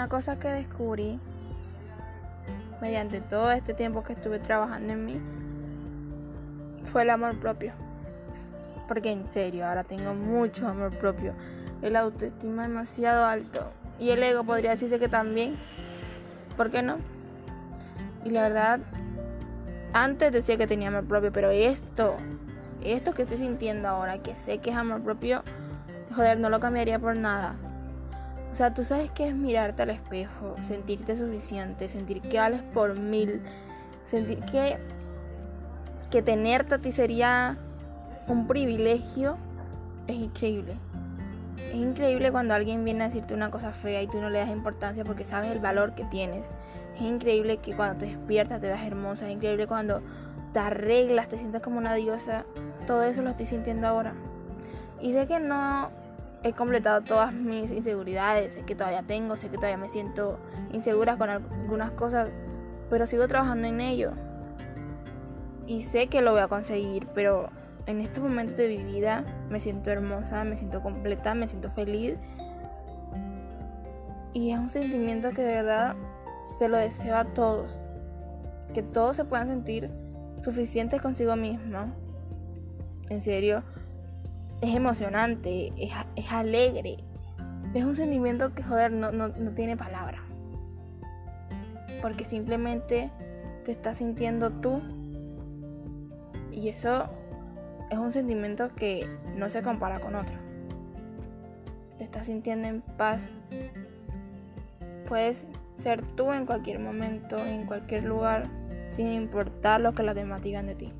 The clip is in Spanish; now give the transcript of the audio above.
Una cosa que descubrí mediante todo este tiempo que estuve trabajando en mí fue el amor propio. Porque en serio, ahora tengo mucho amor propio. El autoestima demasiado alto. Y el ego podría decirse que también. ¿Por qué no? Y la verdad, antes decía que tenía amor propio, pero esto, esto que estoy sintiendo ahora, que sé que es amor propio, joder, no lo cambiaría por nada. O sea, tú sabes que es mirarte al espejo, sentirte suficiente, sentir que vales por mil, sentir que, que tenerte a ti sería un privilegio, es increíble. Es increíble cuando alguien viene a decirte una cosa fea y tú no le das importancia porque sabes el valor que tienes. Es increíble que cuando te despiertas te veas hermosa. Es increíble cuando te arreglas, te sientas como una diosa. Todo eso lo estoy sintiendo ahora. Y sé que no he completado todas mis inseguridades, sé que todavía tengo, sé que todavía me siento insegura con algunas cosas, pero sigo trabajando en ello. Y sé que lo voy a conseguir, pero en estos momentos de mi vida me siento hermosa, me siento completa, me siento feliz. Y es un sentimiento que de verdad se lo deseo a todos. Que todos se puedan sentir suficientes consigo mismos. En serio, es emocionante, es, alegre. Es un sentimiento que, joder, no, no, no tiene palabra. Porque simplemente te estás sintiendo tú. Y eso es un sentimiento que no se compara con otro. Te estás sintiendo en paz. Puedes ser tú en cualquier momento, en cualquier lugar, sin importar lo que las demás digan de ti.